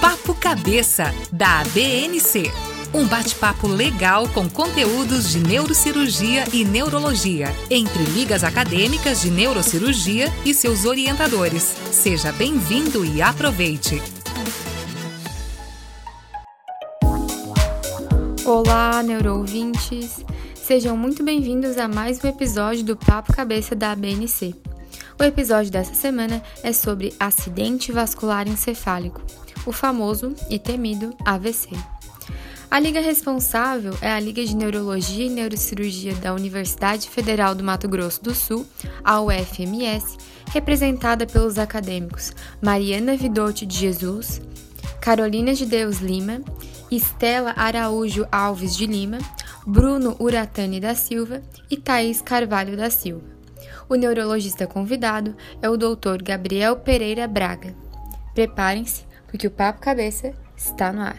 Papo Cabeça, da ABNC. Um bate-papo legal com conteúdos de neurocirurgia e neurologia, entre ligas acadêmicas de neurocirurgia e seus orientadores. Seja bem-vindo e aproveite! Olá, neuroouvintes! Sejam muito bem-vindos a mais um episódio do Papo Cabeça da ABNC. O episódio dessa semana é sobre acidente vascular encefálico, o famoso e temido AVC. A liga responsável é a Liga de Neurologia e Neurocirurgia da Universidade Federal do Mato Grosso do Sul, a UFMS, representada pelos acadêmicos Mariana Vidotti de Jesus, Carolina de Deus Lima, Estela Araújo Alves de Lima, Bruno Uratani da Silva e Thaís Carvalho da Silva. O neurologista convidado é o Dr. Gabriel Pereira Braga. Preparem-se, porque o Papo Cabeça está no ar.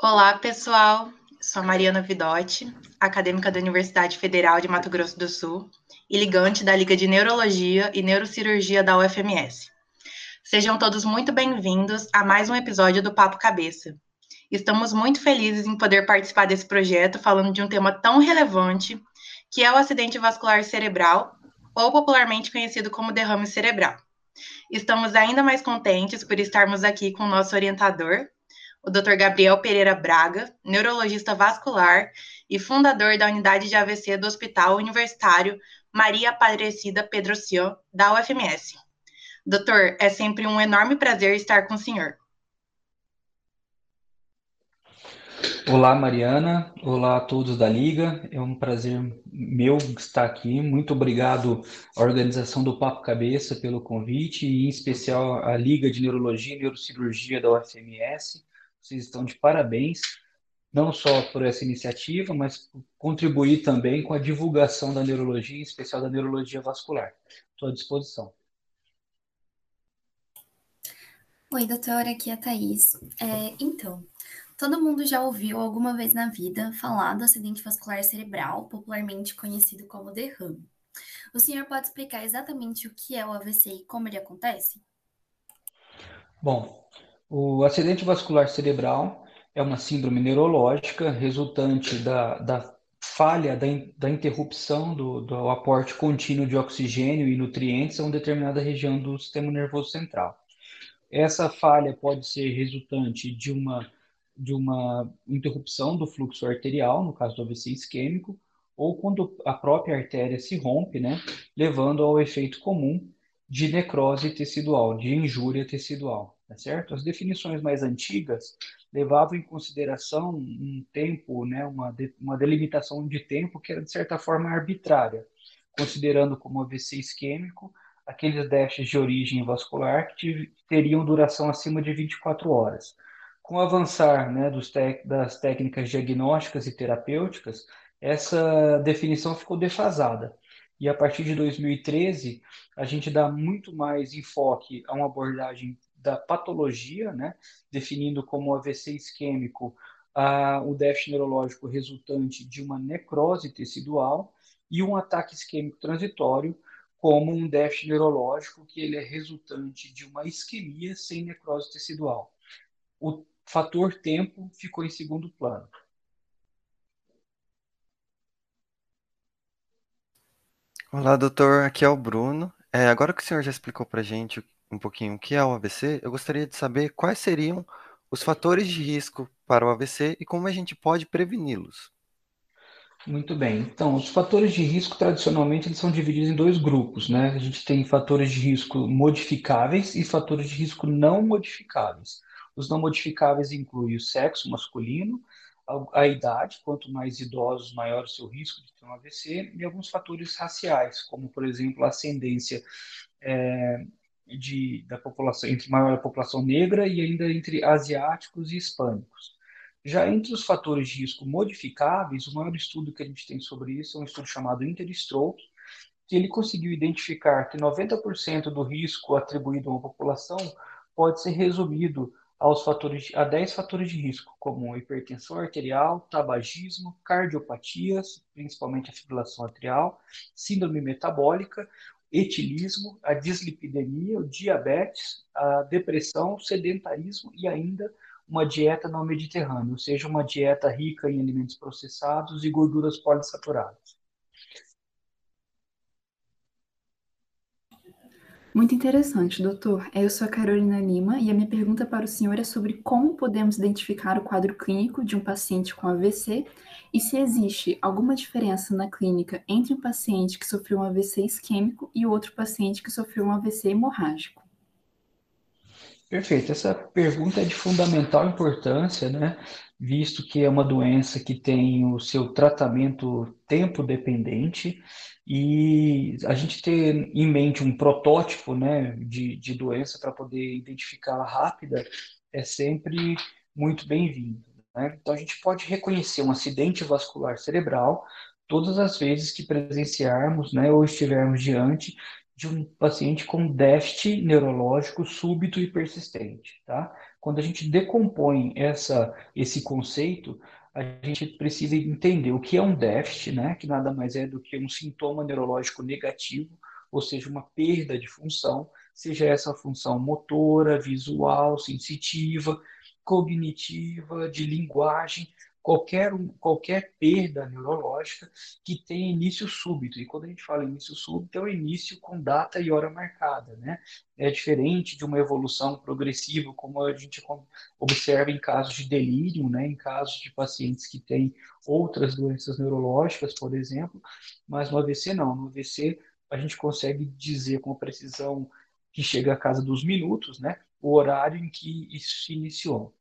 Olá, pessoal. Sou Mariana Vidotti, acadêmica da Universidade Federal de Mato Grosso do Sul e ligante da Liga de Neurologia e Neurocirurgia da UFMS. Sejam todos muito bem-vindos a mais um episódio do Papo Cabeça. Estamos muito felizes em poder participar desse projeto falando de um tema tão relevante que é o acidente vascular cerebral, ou popularmente conhecido como derrame cerebral. Estamos ainda mais contentes por estarmos aqui com o nosso orientador, o Dr. Gabriel Pereira Braga, neurologista vascular e fundador da unidade de AVC do Hospital Universitário Maria Aparecida Pedro Sion, da UFMS. Doutor, é sempre um enorme prazer estar com o senhor. Olá, Mariana. Olá a todos da Liga. É um prazer meu estar aqui. Muito obrigado à organização do Papo Cabeça pelo convite e, em especial, à Liga de Neurologia e Neurocirurgia da UFMS. Vocês estão de parabéns, não só por essa iniciativa, mas por contribuir também com a divulgação da neurologia, em especial da neurologia vascular. Estou à disposição. Oi, doutora, aqui é a Thaís. É, então, Todo mundo já ouviu alguma vez na vida falar do acidente vascular cerebral, popularmente conhecido como derrame. O senhor pode explicar exatamente o que é o AVC e como ele acontece? Bom, o acidente vascular cerebral é uma síndrome neurológica resultante da, da falha, da, da interrupção do, do aporte contínuo de oxigênio e nutrientes a uma determinada região do sistema nervoso central. Essa falha pode ser resultante de uma de uma interrupção do fluxo arterial, no caso do AVC isquêmico, ou quando a própria artéria se rompe, né, levando ao efeito comum de necrose tecidual, de injúria tecidual, tá certo? As definições mais antigas levavam em consideração um tempo, né, uma, de, uma delimitação de tempo que era, de certa forma, arbitrária, considerando como AVC isquêmico aqueles déficits de origem vascular que teriam duração acima de 24 horas com o avançar né, dos das técnicas diagnósticas e terapêuticas, essa definição ficou defasada. E a partir de 2013, a gente dá muito mais enfoque a uma abordagem da patologia, né, definindo como AVC isquêmico o déficit neurológico resultante de uma necrose tecidual e um ataque isquêmico transitório como um déficit neurológico que ele é resultante de uma isquemia sem necrose tecidual. O fator tempo ficou em segundo plano. Olá, doutor. Aqui é o Bruno. É, agora que o senhor já explicou para a gente um pouquinho o que é o AVC, eu gostaria de saber quais seriam os fatores de risco para o AVC e como a gente pode preveni-los. Muito bem. Então, os fatores de risco, tradicionalmente, eles são divididos em dois grupos, né? A gente tem fatores de risco modificáveis e fatores de risco não modificáveis. Os não modificáveis incluem o sexo masculino, a, a idade, quanto mais idosos, maior o seu risco de ter um AVC, e alguns fatores raciais, como, por exemplo, a ascendência é, de, da população, entre maior a população negra e ainda entre asiáticos e hispânicos. Já entre os fatores de risco modificáveis, o maior estudo que a gente tem sobre isso é um estudo chamado Interstroke, que ele conseguiu identificar que 90% do risco atribuído a uma população pode ser resumido aos fatores, a 10 fatores de risco, como hipertensão arterial, tabagismo, cardiopatias, principalmente a fibrilação atrial, síndrome metabólica, etilismo, a dislipidemia, o diabetes, a depressão, sedentarismo e ainda uma dieta não mediterrânea, ou seja, uma dieta rica em alimentos processados e gorduras polissaturadas. Muito interessante, doutor. Eu sou a Carolina Lima e a minha pergunta para o senhor é sobre como podemos identificar o quadro clínico de um paciente com AVC e se existe alguma diferença na clínica entre um paciente que sofreu um AVC isquêmico e outro paciente que sofreu um AVC hemorrágico. Perfeito. Essa pergunta é de fundamental importância, né? Visto que é uma doença que tem o seu tratamento tempo dependente e a gente ter em mente um protótipo, né, de, de doença para poder identificá-la rápida é sempre muito bem-vindo. Né? Então a gente pode reconhecer um acidente vascular cerebral todas as vezes que presenciarmos, né, ou estivermos diante de um paciente com déficit neurológico súbito e persistente, tá? Quando a gente decompõe essa, esse conceito, a gente precisa entender o que é um déficit, né? Que nada mais é do que um sintoma neurológico negativo, ou seja, uma perda de função, seja essa função motora, visual, sensitiva, cognitiva, de linguagem, qualquer, qualquer perda neurológica que tenha início súbito. E quando a gente fala início súbito, é o início com data e hora marcada, né? É diferente de uma evolução progressiva, como a gente observa em casos de delírio, né? Em casos de pacientes que têm outras doenças neurológicas, por exemplo, mas no AVC não. No AVC a gente consegue dizer com precisão que chega a casa dos minutos, né? O horário em que isso se iniciou.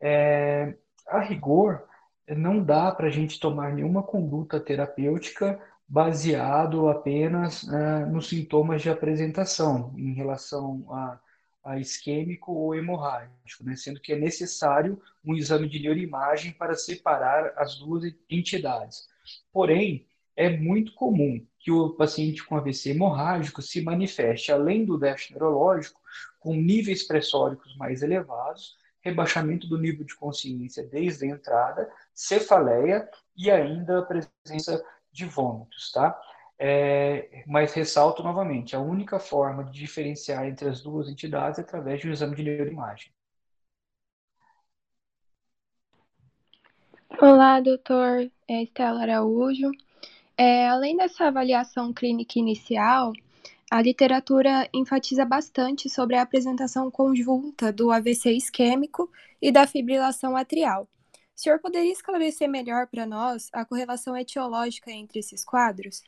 É, a rigor, não dá para a gente tomar nenhuma conduta terapêutica baseado apenas uh, nos sintomas de apresentação em relação a, a isquêmico ou hemorrágico, né? sendo que é necessário um exame de neuroimagem para separar as duas entidades. Porém, é muito comum que o paciente com AVC hemorrágico se manifeste, além do déficit neurológico, com níveis pressóricos mais elevados, rebaixamento do nível de consciência desde a entrada, cefaleia e ainda a presença de vômitos, tá? É, mas ressalto novamente, a única forma de diferenciar entre as duas entidades é através de um exame de neuroimagem. Olá, doutor é Estela Araújo. É, além dessa avaliação clínica inicial, a literatura enfatiza bastante sobre a apresentação conjunta do AVC isquêmico e da fibrilação atrial. O senhor poderia esclarecer melhor para nós a correlação etiológica entre esses quadros?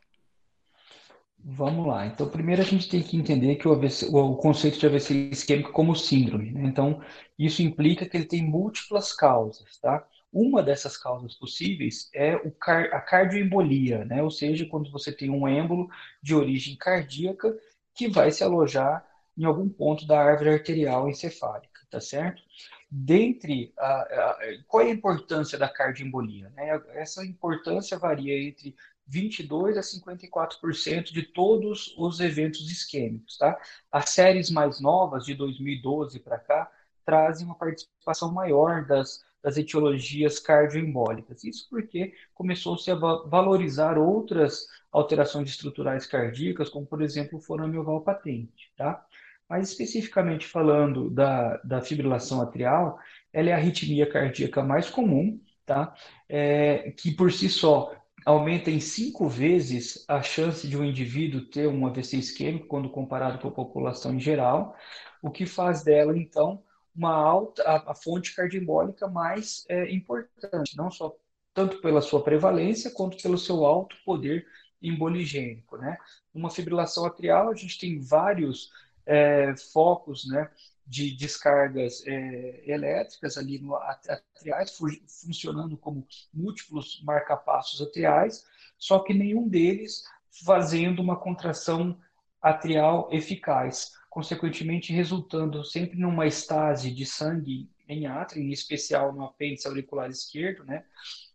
Vamos lá. Então, primeiro a gente tem que entender que o, AVC, o conceito de AVC isquêmico como síndrome. Né? Então, isso implica que ele tem múltiplas causas, tá? Uma dessas causas possíveis é car a cardioembolia, né? ou seja, quando você tem um êmbolo de origem cardíaca que vai se alojar em algum ponto da árvore arterial encefálica, tá certo? Dentre a, a, qual é a importância da cardioembolia? Né? Essa importância varia entre 22 a 54% de todos os eventos isquêmicos, tá? As séries mais novas de 2012 para cá trazem uma participação maior das das etiologias cardioembólicas. Isso porque começou-se a valorizar outras alterações estruturais cardíacas, como, por exemplo, o forame oval patente, tá? Mas, especificamente falando da, da fibrilação atrial, ela é a arritmia cardíaca mais comum, tá? É, que, por si só, aumenta em cinco vezes a chance de um indivíduo ter um AVC isquêmico quando comparado com a população em geral, o que faz dela, então, uma alta, a, a fonte cardioembólica mais é, importante, não só tanto pela sua prevalência quanto pelo seu alto poder emboligênico, né? Uma fibrilação atrial, a gente tem vários é, focos, né, de descargas é, elétricas ali no atriais, funcionando como múltiplos marcapassos atriais, só que nenhum deles fazendo uma contração atrial eficaz consequentemente resultando sempre numa estase de sangue em átrio, em especial no apêndice auricular esquerdo, né?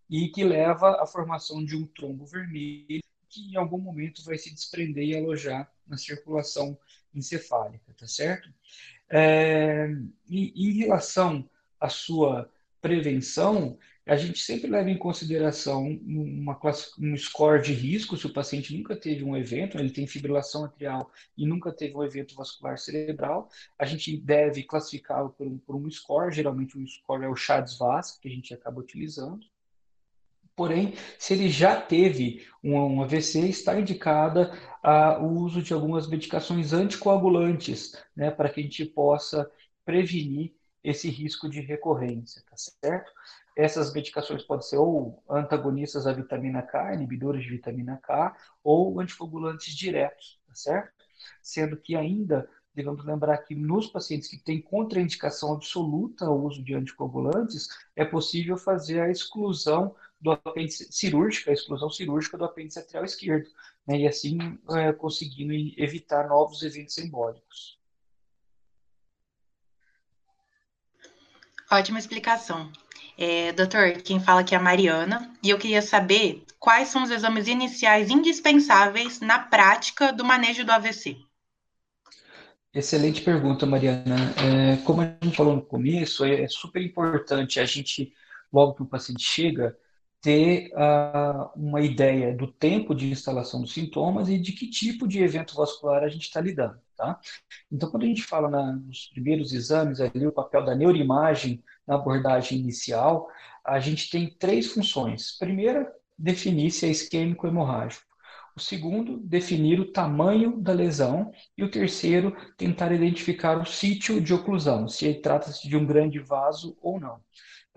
E que leva à formação de um trombo vermelho que em algum momento vai se desprender e alojar na circulação encefálica, tá certo? É, em, em relação à sua prevenção, a gente sempre leva em consideração uma um score de risco, se o paciente nunca teve um evento, ele tem fibrilação atrial e nunca teve um evento vascular cerebral, a gente deve classificá-lo por, um, por um score, geralmente o score é o CHADS-VAS, que a gente acaba utilizando. Porém, se ele já teve um, um AVC, está indicada a, o uso de algumas medicações anticoagulantes, né, para que a gente possa prevenir esse risco de recorrência, tá certo? Essas medicações podem ser ou antagonistas da vitamina K, inibidores de vitamina K, ou anticoagulantes diretos, tá certo? Sendo que ainda devemos lembrar que nos pacientes que têm contraindicação absoluta ao uso de anticoagulantes, é possível fazer a exclusão do apêndice cirúrgica, a exclusão cirúrgica do apêndice atrial esquerdo, né, e assim é, conseguindo evitar novos eventos embólicos. Ótima explicação. É, doutor, quem fala aqui é a Mariana, e eu queria saber quais são os exames iniciais indispensáveis na prática do manejo do AVC. Excelente pergunta, Mariana. É, como a gente falou no começo, é, é super importante a gente, logo que o paciente chega, ter uh, uma ideia do tempo de instalação dos sintomas e de que tipo de evento vascular a gente está lidando, tá? Então, quando a gente fala na, nos primeiros exames, ali o papel da neuroimagem na abordagem inicial, a gente tem três funções. Primeira, definir se é isquêmico ou hemorrágico. O segundo, definir o tamanho da lesão. E o terceiro, tentar identificar o sítio de oclusão, se trata-se de um grande vaso ou não.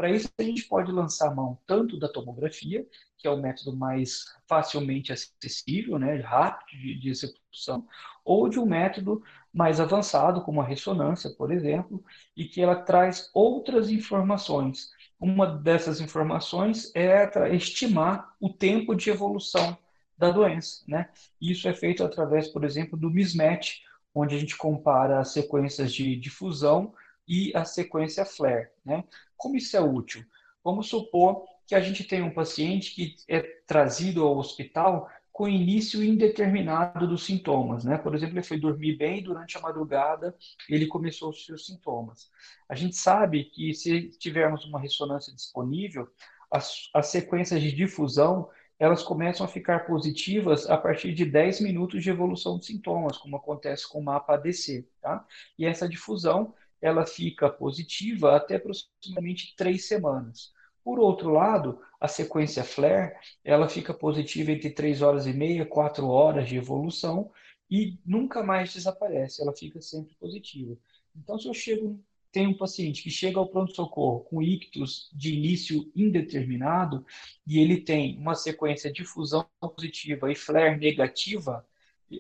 Para isso, a gente pode lançar mão tanto da tomografia, que é o método mais facilmente acessível, né, rápido de, de execução, ou de um método mais avançado, como a ressonância, por exemplo, e que ela traz outras informações. Uma dessas informações é estimar o tempo de evolução da doença, né? Isso é feito através, por exemplo, do mismatch, onde a gente compara as sequências de difusão e a sequência flare, né? Como isso é útil? Vamos supor que a gente tem um paciente que é trazido ao hospital com início indeterminado dos sintomas, né? Por exemplo, ele foi dormir bem durante a madrugada, ele começou os seus sintomas. A gente sabe que se tivermos uma ressonância disponível, as, as sequências de difusão elas começam a ficar positivas a partir de 10 minutos de evolução de sintomas, como acontece com o mapa ADC, tá? E essa difusão ela fica positiva até aproximadamente três semanas. Por outro lado, a sequência flare, ela fica positiva entre 3 horas e meia, 4 horas de evolução e nunca mais desaparece, ela fica sempre positiva. Então, se eu chego, tem um paciente que chega ao pronto-socorro com ictus de início indeterminado e ele tem uma sequência de fusão positiva e flare negativa,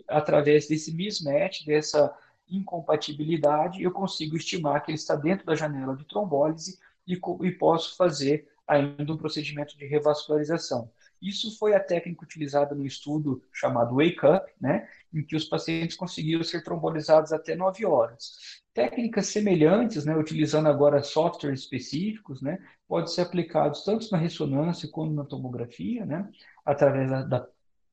através desse mismatch, dessa incompatibilidade, eu consigo estimar que ele está dentro da janela de trombólise e, e posso fazer ainda um procedimento de revascularização. Isso foi a técnica utilizada no estudo chamado Wake Up, né, em que os pacientes conseguiram ser trombolizados até 9 horas. Técnicas semelhantes, né, utilizando agora softwares específicos, né, podem ser aplicados tanto na ressonância quanto na tomografia, né, através da, da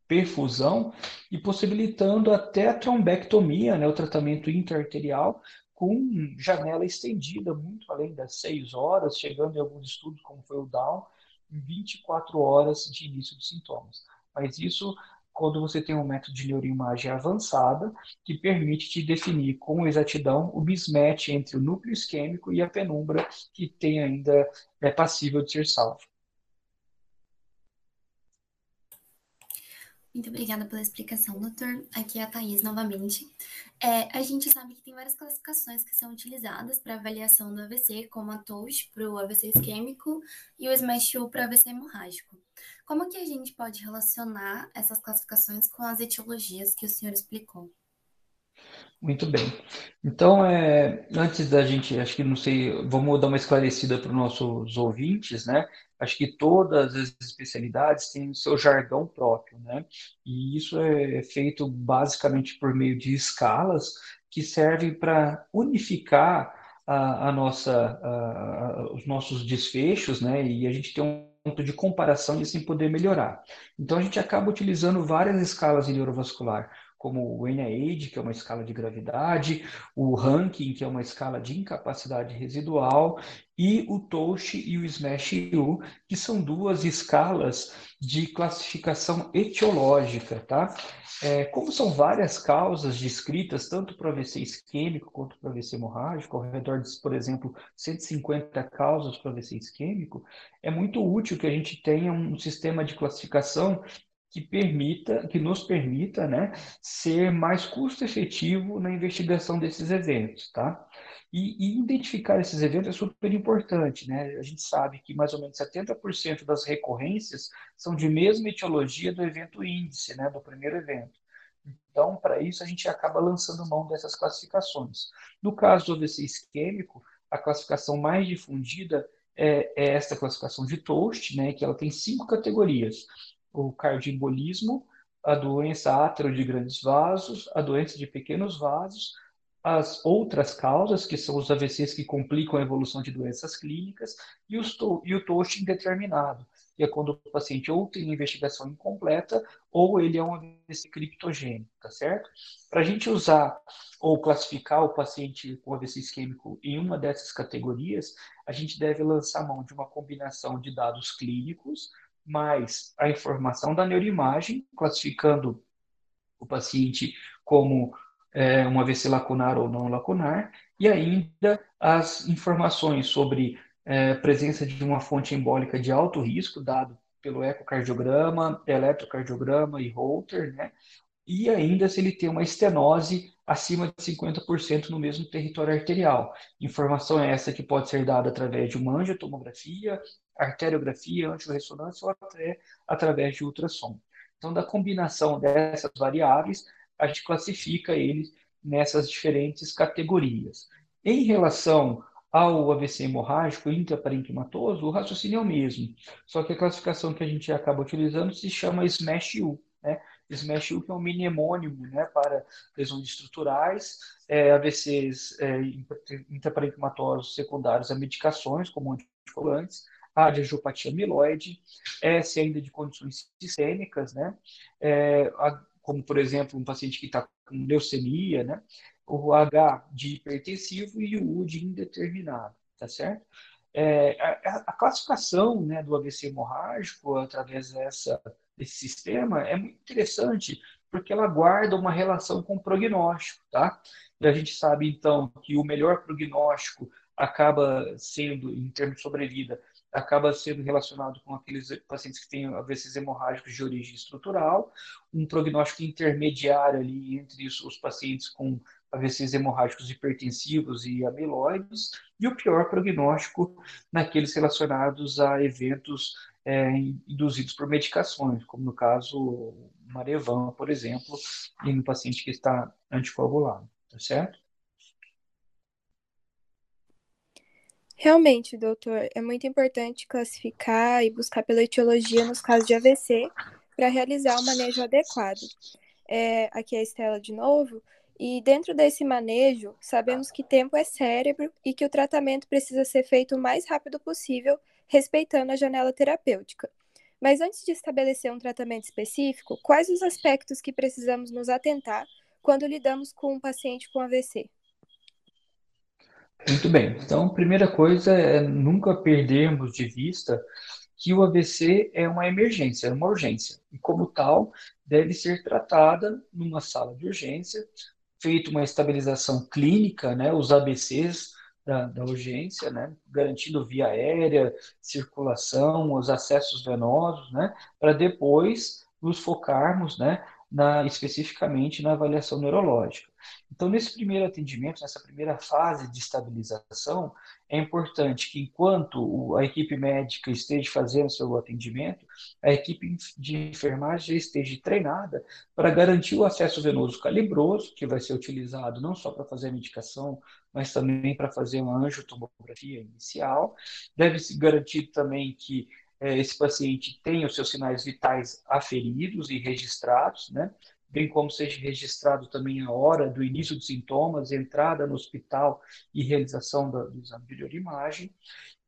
perfusão e possibilitando até a trombectomia, né, o tratamento interarterial, com janela estendida muito além das 6 horas, chegando em alguns estudos, como foi o Down, em 24 horas de início de sintomas. Mas isso quando você tem um método de neuroimagem avançada que permite te definir com exatidão o mismatch entre o núcleo isquêmico e a penumbra que tem ainda é passível de ser salvo. Muito obrigada pela explicação, doutor. Aqui é a Thaís novamente. É, a gente sabe que tem várias classificações que são utilizadas para avaliação do AVC, como a TOAS para o AVC isquêmico e o SMASH-U para o AVC hemorrágico. Como que a gente pode relacionar essas classificações com as etiologias que o senhor explicou? Muito bem. Então, é, antes da gente, acho que não sei, vamos dar uma esclarecida para os nossos ouvintes, né? Acho que todas as especialidades têm o seu jargão próprio, né? E isso é feito basicamente por meio de escalas que servem para unificar a, a nossa, a, os nossos desfechos, né? E a gente tem um ponto de comparação e assim poder melhorar. Então, a gente acaba utilizando várias escalas em neurovascular como o NIAID, que é uma escala de gravidade, o Ranking, que é uma escala de incapacidade residual, e o TOSH e o SMASH-U, que são duas escalas de classificação etiológica, tá? É, como são várias causas descritas, tanto para AVC isquêmico quanto para AVC hemorrágico, ao redor de, por exemplo, 150 causas para AVC isquêmico, é muito útil que a gente tenha um sistema de classificação que permita, que nos permita, né, ser mais custo efetivo na investigação desses eventos, tá? E, e, identificar esses eventos é super importante, né? A gente sabe que mais ou menos 70% das recorrências são de mesma etiologia do evento índice, né, do primeiro evento. Então, para isso, a gente acaba lançando mão dessas classificações. No caso do AVC isquêmico, a classificação mais difundida é, é esta classificação de Toast, né, que ela tem cinco categorias o cardioembolismo, a doença átero de grandes vasos, a doença de pequenos vasos, as outras causas, que são os AVCs que complicam a evolução de doenças clínicas, e, os e o TOSH indeterminado, que é quando o paciente ou tem investigação incompleta ou ele é um AVC criptogênico, tá certo? Para a gente usar ou classificar o paciente com AVC isquêmico em uma dessas categorias, a gente deve lançar mão de uma combinação de dados clínicos, mais a informação da neuroimagem, classificando o paciente como é, um AVC lacunar ou não lacunar, e ainda as informações sobre é, presença de uma fonte embólica de alto risco, dado pelo ecocardiograma, eletrocardiograma e Holter, né? e ainda se ele tem uma estenose acima de 50% no mesmo território arterial. Informação essa que pode ser dada através de uma angiotomografia, arteriografia, angiorressonância ou até através de ultrassom. Então, da combinação dessas variáveis, a gente classifica eles nessas diferentes categorias. Em relação ao AVC hemorrágico intraparenquimatoso, o raciocínio é o mesmo, só que a classificação que a gente acaba utilizando se chama SMASH-U, né? SMASH-U que é um mnemônimo né, para lesões estruturais, é, AVCs é, intraparenquimatosos secundários a medicações, como anticoagulantes, a de angiopatia amiloide, S ainda de condições sistêmicas, né? É, a, como, por exemplo, um paciente que está com leucemia, né? O H de hipertensivo e o U de indeterminado, tá certo? É, a, a, classificação né, do AVC hemorrágico através dessa, desse sistema é muito interessante, porque ela guarda uma relação com o prognóstico, tá? E a gente sabe, então, que o melhor prognóstico acaba sendo, em termos de sobrevida, acaba sendo relacionado com aqueles pacientes que têm AVCs hemorrágicos de origem estrutural, um prognóstico intermediário ali entre os, os pacientes com AVCs hemorrágicos hipertensivos e amiloides, e o pior prognóstico naqueles relacionados a eventos é, induzidos por medicações, como no caso Marevan, por exemplo, em um paciente que está anticoagulado, tá certo? Realmente, doutor, é muito importante classificar e buscar pela etiologia nos casos de AVC para realizar o manejo adequado. É, aqui é a Estela de novo. E dentro desse manejo, sabemos que tempo é cérebro e que o tratamento precisa ser feito o mais rápido possível, respeitando a janela terapêutica. Mas antes de estabelecer um tratamento específico, quais os aspectos que precisamos nos atentar quando lidamos com um paciente com AVC? Muito bem. Então, primeira coisa é nunca perdermos de vista que o AVC é uma emergência, é uma urgência. E, como tal, deve ser tratada numa sala de urgência, feita uma estabilização clínica, né, os ABCs da, da urgência, né, garantindo via aérea, circulação, os acessos venosos, né, para depois nos focarmos, né, na, especificamente na avaliação neurológica. Então, nesse primeiro atendimento, nessa primeira fase de estabilização, é importante que, enquanto a equipe médica esteja fazendo seu atendimento, a equipe de enfermagem esteja treinada para garantir o acesso venoso calibroso, que vai ser utilizado não só para fazer a medicação, mas também para fazer uma angiotomografia inicial. Deve-se garantir também que esse paciente tenha os seus sinais vitais aferidos e registrados, né? bem como seja registrado também a hora do início dos sintomas, entrada no hospital e realização do, do exame de neuroimagem.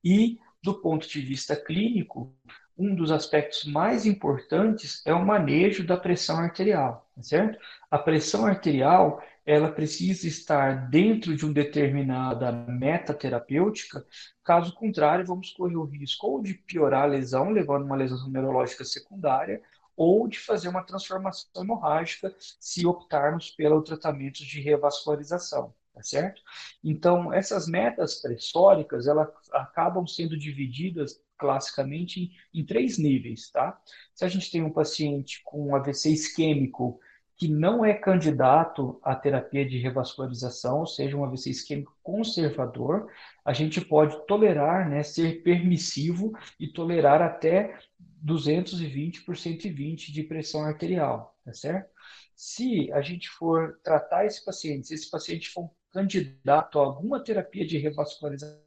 E, do ponto de vista clínico, um dos aspectos mais importantes é o manejo da pressão arterial, tá certo? A pressão arterial, ela precisa estar dentro de uma determinada meta terapêutica, caso contrário, vamos correr o risco ou de piorar a lesão, levando uma lesão neurológica secundária, ou de fazer uma transformação hemorrágica se optarmos pelo tratamento de revascularização, tá certo? Então, essas metas pressóricas, elas acabam sendo divididas classicamente em, em três níveis, tá? Se a gente tem um paciente com AVC isquêmico que não é candidato à terapia de revascularização, ou seja, um AVC isquêmico conservador, a gente pode tolerar, né, ser permissivo e tolerar até 220 por 120 de pressão arterial, tá certo? Se a gente for tratar esse paciente, se esse paciente for candidato a alguma terapia de revascularização,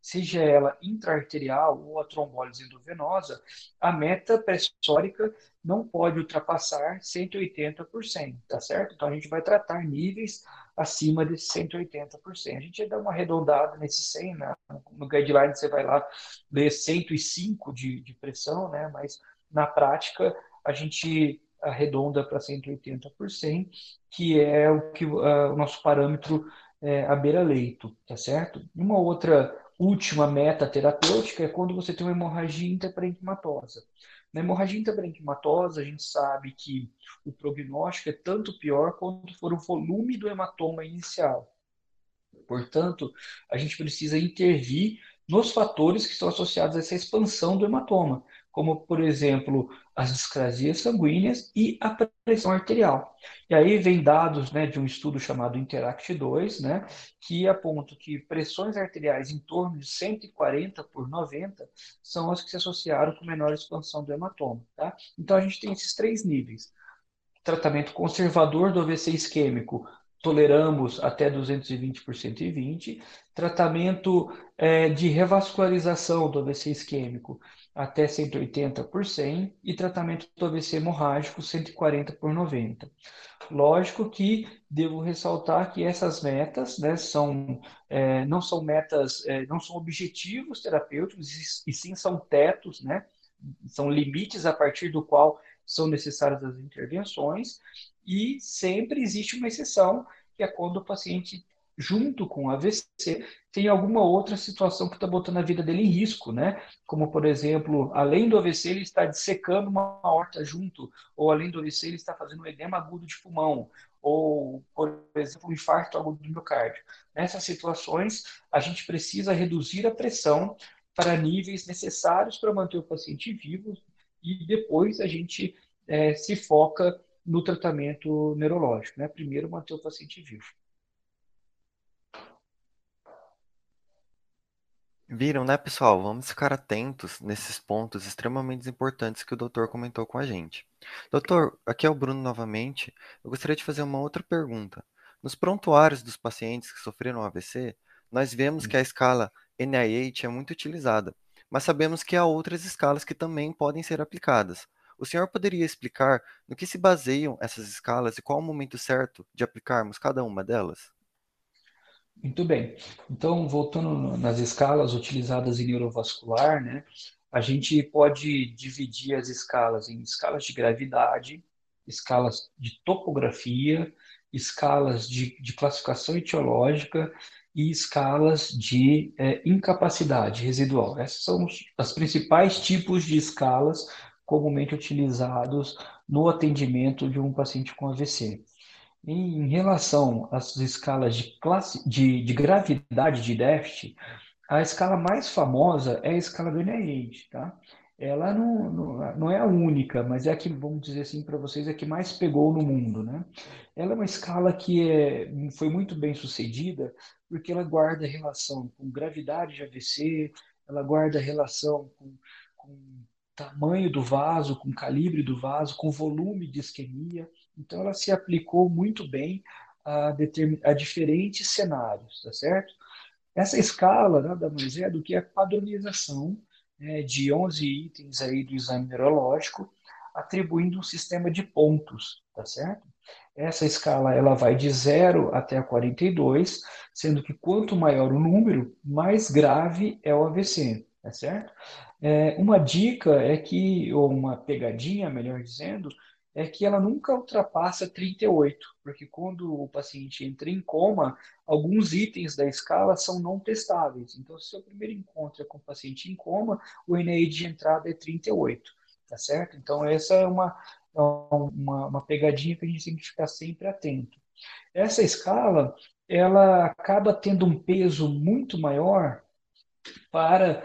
seja ela intraarterial ou a trombólise endovenosa, a meta pressórica não pode ultrapassar 180%, tá certo? Então a gente vai tratar níveis acima de 180%. A gente dar uma arredondada nesse 100, né? no guideline você vai lá ler 105 de, de pressão, né? Mas na prática a gente arredonda para 180%, que é o que uh, o nosso parâmetro é, à beira-leito, tá certo? Uma outra última meta terapêutica é quando você tem uma hemorragia intraparenquimatosa. Na hemorragia intraparenquimatosa, a gente sabe que o prognóstico é tanto pior quanto for o volume do hematoma inicial. Portanto, a gente precisa intervir nos fatores que estão associados a essa expansão do hematoma, como, por exemplo, as discrasias sanguíneas e a pressão arterial. E aí vem dados né, de um estudo chamado Interact2, né, que aponta que pressões arteriais em torno de 140 por 90 são as que se associaram com menor expansão do hematoma. Tá? Então a gente tem esses três níveis. Tratamento conservador do AVC isquêmico, toleramos até 220 por 120. Tratamento é, de revascularização do AVC isquêmico, até 180 por 100 e tratamento do AVC hemorrágico 140 por 90. Lógico que devo ressaltar que essas metas né, são, é, não são metas, é, não são objetivos terapêuticos, e sim são tetos, né, são limites a partir do qual são necessárias as intervenções, e sempre existe uma exceção, que é quando o paciente junto com o AVC, tem alguma outra situação que está botando a vida dele em risco, né? Como, por exemplo, além do AVC, ele está dissecando uma horta junto, ou além do AVC, ele está fazendo um edema agudo de pulmão, ou, por exemplo, um infarto agudo do miocárdio. Nessas situações, a gente precisa reduzir a pressão para níveis necessários para manter o paciente vivo e depois a gente é, se foca no tratamento neurológico, né? Primeiro manter o paciente vivo. Viram, né, pessoal? Vamos ficar atentos nesses pontos extremamente importantes que o doutor comentou com a gente. Doutor, aqui é o Bruno novamente. Eu gostaria de fazer uma outra pergunta. Nos prontuários dos pacientes que sofreram AVC, nós vemos que a escala NIH é muito utilizada, mas sabemos que há outras escalas que também podem ser aplicadas. O senhor poderia explicar no que se baseiam essas escalas e qual o momento certo de aplicarmos cada uma delas? Muito bem. Então, voltando nas escalas utilizadas em neurovascular, né, a gente pode dividir as escalas em escalas de gravidade, escalas de topografia, escalas de, de classificação etiológica e escalas de é, incapacidade residual. Esses são os as principais tipos de escalas comumente utilizados no atendimento de um paciente com AVC. Em relação às escalas de, classe, de, de gravidade de déficit, a escala mais famosa é a escala do NIH, tá? Ela não, não, não é a única, mas é a que, vamos dizer assim para vocês, é a que mais pegou no mundo, né? Ela é uma escala que é, foi muito bem sucedida porque ela guarda relação com gravidade de AVC, ela guarda relação com, com tamanho do vaso, com calibre do vaso, com volume de isquemia. Então, ela se aplicou muito bem a, a diferentes cenários, tá certo? Essa escala nada mais é do que a padronização né, de 11 itens aí do exame neurológico, atribuindo um sistema de pontos, tá certo? Essa escala ela vai de 0 até 42, sendo que quanto maior o número, mais grave é o AVC, tá certo? É, uma dica é que, ou uma pegadinha, melhor dizendo, é que ela nunca ultrapassa 38, porque quando o paciente entra em coma, alguns itens da escala são não testáveis. Então, se o primeiro encontro é com o paciente em coma, o NAI de entrada é 38, tá certo? Então, essa é uma, é uma, uma pegadinha que a gente tem que ficar sempre atento. Essa escala, ela acaba tendo um peso muito maior para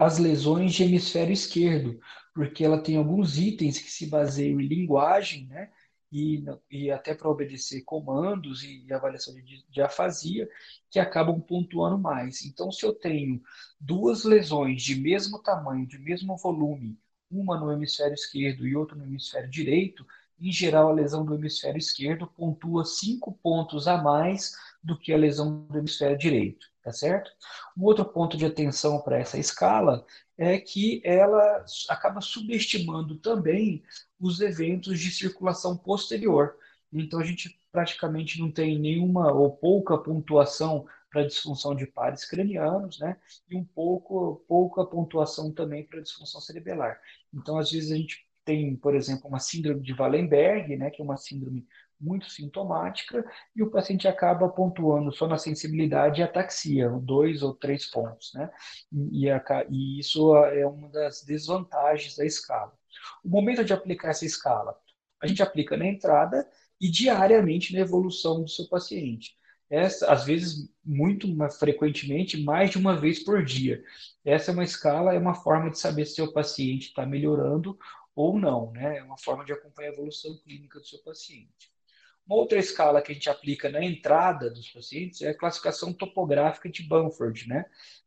as lesões de hemisfério esquerdo, porque ela tem alguns itens que se baseiam em linguagem, né? E, e até para obedecer comandos e avaliação de, de afasia, que acabam pontuando mais. Então, se eu tenho duas lesões de mesmo tamanho, de mesmo volume, uma no hemisfério esquerdo e outra no hemisfério direito, em geral, a lesão do hemisfério esquerdo pontua cinco pontos a mais do que a lesão do hemisfério direito tá certo? Um outro ponto de atenção para essa escala é que ela acaba subestimando também os eventos de circulação posterior. Então a gente praticamente não tem nenhuma ou pouca pontuação para disfunção de pares cranianos, né? E um pouco pouca pontuação também para disfunção cerebelar. Então às vezes a gente tem, por exemplo, uma síndrome de Wallenberg, né, que é uma síndrome muito sintomática, e o paciente acaba pontuando só na sensibilidade e ataxia, dois ou três pontos, né? E, a, e isso é uma das desvantagens da escala. O momento de aplicar essa escala, a gente aplica na entrada e diariamente na evolução do seu paciente. Essa, às vezes, muito mais frequentemente, mais de uma vez por dia. Essa é uma escala, é uma forma de saber se o paciente está melhorando ou não, né? É uma forma de acompanhar a evolução clínica do seu paciente. Uma outra escala que a gente aplica na entrada dos pacientes é a classificação topográfica de Bamford, né?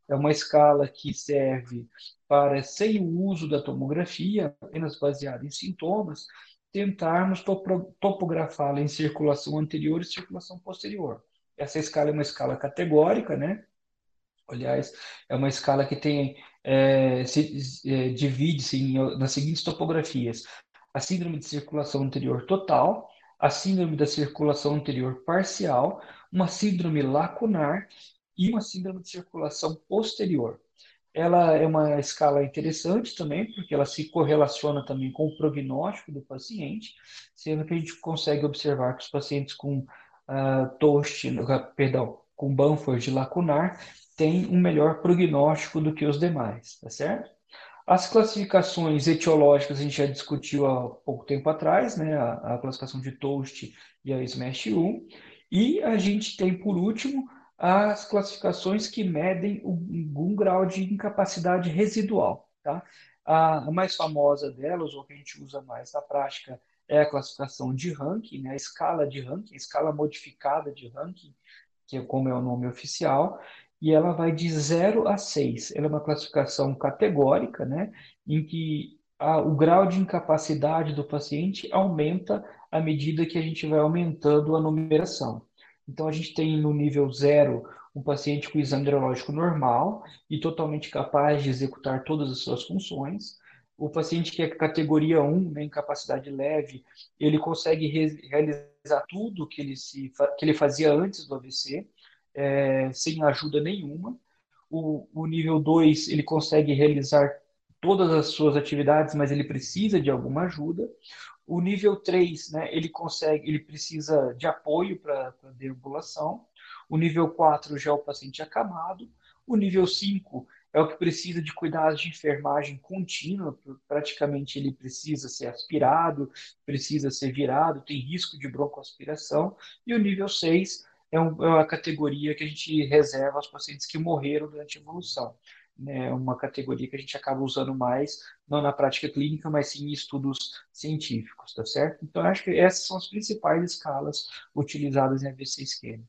É uma escala que serve para, sem o uso da tomografia, apenas baseada em sintomas, tentarmos topografá-la em circulação anterior e circulação posterior. Essa escala é uma escala categórica, né? Aliás, é uma escala que tem é, se é, divide-se nas seguintes topografias: a síndrome de circulação anterior total, a síndrome da circulação anterior parcial, uma síndrome lacunar e uma síndrome de circulação posterior. Ela é uma escala interessante também, porque ela se correlaciona também com o prognóstico do paciente, sendo que a gente consegue observar que os pacientes com uh, TOST, perdão, com Banford lacunar, têm um melhor prognóstico do que os demais, tá certo? As classificações etiológicas a gente já discutiu há pouco tempo atrás, né? A, a classificação de Toast e a SMASH 1. E a gente tem, por último, as classificações que medem algum grau de incapacidade residual. Tá? A, mais famosa delas, ou que a gente usa mais na prática, é a classificação de ranking, né? a escala de ranking, a escala modificada de ranking, que é como é o nome oficial, e ela vai de 0 a 6. Ela é uma classificação categórica, né, em que a, o grau de incapacidade do paciente aumenta à medida que a gente vai aumentando a numeração. Então, a gente tem no nível 0 um paciente com exame neurológico normal e totalmente capaz de executar todas as suas funções. O paciente que é categoria 1, né, incapacidade leve, ele consegue re realizar tudo que ele, se, que ele fazia antes do AVC é, sem ajuda nenhuma. O, o nível 2, ele consegue realizar todas as suas atividades, mas ele precisa de alguma ajuda. O nível 3, né, ele consegue, ele precisa de apoio para a deambulação. O nível 4 já é o paciente acamado. O nível 5 é o que precisa de cuidados de enfermagem contínua, praticamente ele precisa ser aspirado, precisa ser virado, tem risco de broncoaspiração. E o nível 6 é, é uma categoria que a gente reserva aos pacientes que morreram durante a evolução. Né? É uma categoria que a gente acaba usando mais, não na prática clínica, mas sim em estudos científicos, tá certo? Então, acho que essas são as principais escalas utilizadas em AVC isquêmico.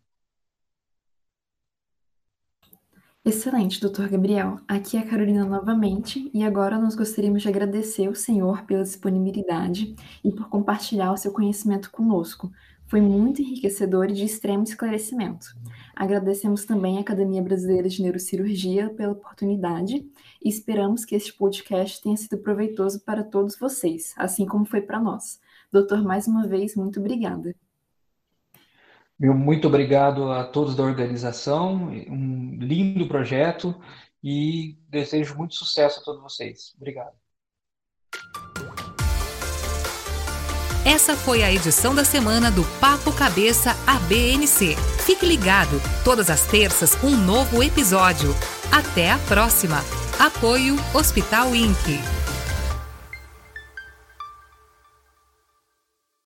Excelente, doutor Gabriel. Aqui é a Carolina novamente, e agora nós gostaríamos de agradecer o senhor pela disponibilidade e por compartilhar o seu conhecimento conosco, foi muito enriquecedor e de extremo esclarecimento. Agradecemos também à Academia Brasileira de Neurocirurgia pela oportunidade e esperamos que este podcast tenha sido proveitoso para todos vocês, assim como foi para nós. Doutor, mais uma vez, muito obrigada. Meu muito obrigado a todos da organização, um lindo projeto e desejo muito sucesso a todos vocês. Obrigado. Essa foi a edição da semana do Papo Cabeça ABNC. Fique ligado, todas as terças um novo episódio. Até a próxima. Apoio Hospital INC.